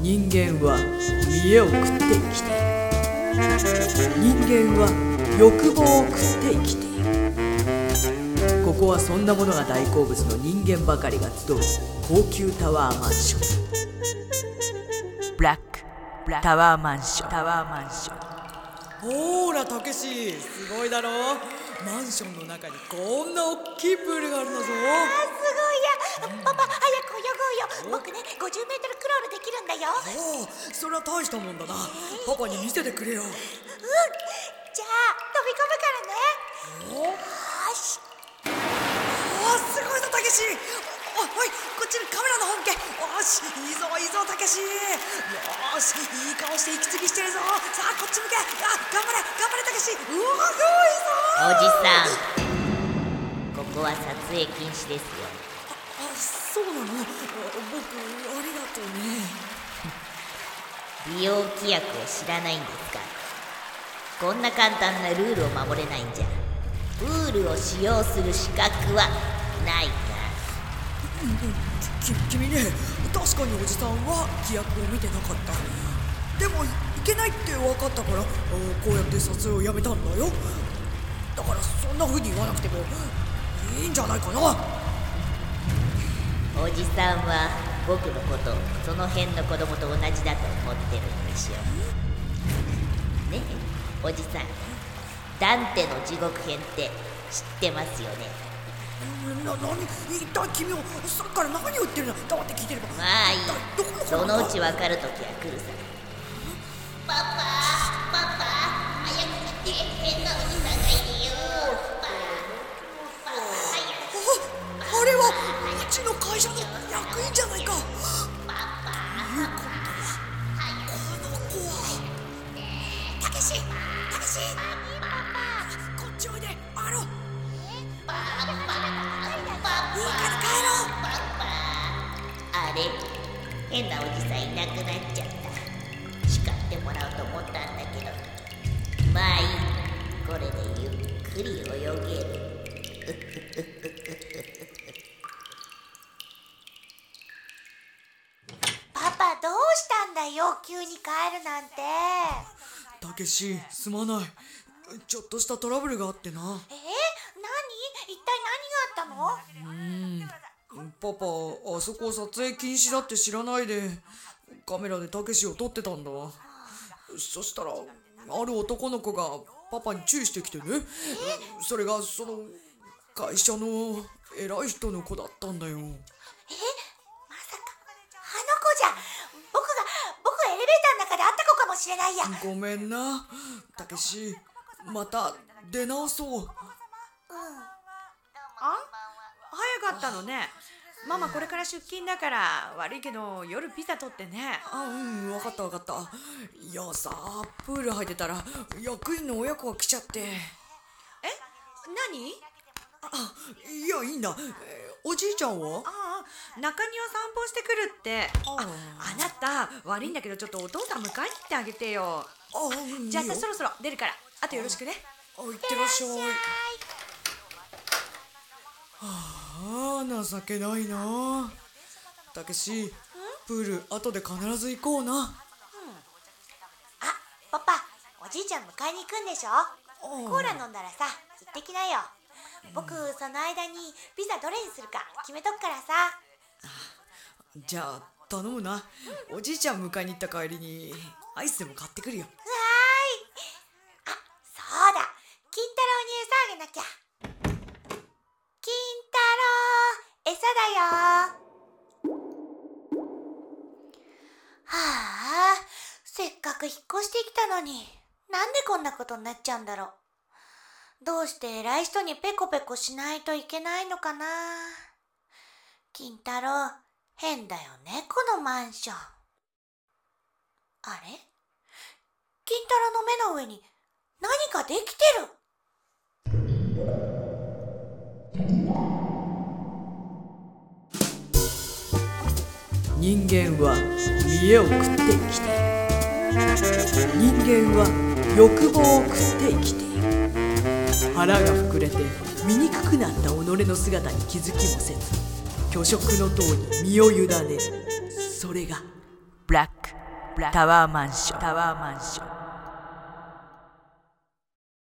人間は見栄を食って生きている。人間は欲望を食って生きている。ここはそんなものが大好物の人間ばかりが集う高級タワーマンション。ブラックタワーマンション。タワーマンションほーらたけし。すごいだろ。マンションの中にこんな大きいプールがあるんだぞ。あーすごいや。パパ早く泳ごうよ。僕ね 50m クロールできるんだよ。おおそれは大したもんだな。パパに見せてくれよ。うん。じゃあ飛び込むからね。お？よしおすごいぞたけし。おおいこっちにカメラの本家。よしいいぞいいぞたけし。よしいい顔して息継ぎしてるぞ。さあこっち向け。あ頑張れ頑張れたけし。うわすおじさん。ここは撮影禁止ですよ。ごいぞあそうなの？僕ありがとうね利用規約を知らないんですか？こんな簡単なルールを守れないんじゃ。プールを使用する資格はないか？き君ね確かにおじさんは規約を見てなかった。でもいけないって分かったからあこうやって撮影をやめたんだよ。だからそんな風に言わなくてもいいんじゃないかな。おじさんは僕のことをその辺の子供と同じだと思ってるんでしょね？えおじさん。ダンテの地獄編って知ってますよね？な何？一体君はさっきから何を言ってるの？黙って聞いてれば。まあいいそなのうちわかる時は来るさ会社の役員じゃないか。ということはこの子は。たけしたけし。こっちおいで。あろいいから帰ろうあれ。変なおじさんいなくなっちゃった。叱ってもらおうと思ったんだけど。まあいい。これでゆっくり泳げるパパどうしたんだよ急に帰るなんて。たけしすまない。ちょっとしたトラブルがあってな。えー、何？一体何があったの？パパあそこ撮影禁止だって知らないでカメラでたけしを撮ってたんだ。そしたらある男の子がパパに注意してきてね。それがその会社の偉い人の子だったんだよまさかあの子じゃ僕が僕がエレベーターの中で会った子かもしれないや。ごめんな。たけしまた出直そう。あ？早かったのね。ママこれから出勤だから悪いけど夜ピザ取ってね。あうん分かった分かった。いやさプール入ってたら役員の親子が来ちゃって。え？何？あいやいいんだ、えーおじいちゃんは？ああ中庭散歩してくるって。あああなた悪いんだけどちょっとお父さん迎えに行ってあげてよ。じゃあそろそろ出るから。あとよろしくね。あ行ってらっしゃい。はあ情けないな。たけしプール後で必ず行こうな。あパパおじいちゃん迎えに行くんでしょ？コーラ飲んだらさ行ってきなよ僕その間にピザどれにするか決めとくからさ。じゃあ頼むな。おじいちゃん迎えに行った帰りにアイスでも買ってくるよ。わーい。あそうだ。金太郎に餌あげなきゃ。金太郎餌だよ。はあせっかく引っ越してきたのになんでこんなことになっちゃうんだろうどうして偉い人にペコペコしないといけないのかな？金太郎変だよねこのマンション。あれ？金太郎の目の上に何かできてる？人間は見栄を食って生きている人間は欲望を食って生きている。腹が膨れて醜くなった己の姿に気づきもせず虚食の塔に身を委ねる。それがブラックタワーマンション。タワーマンション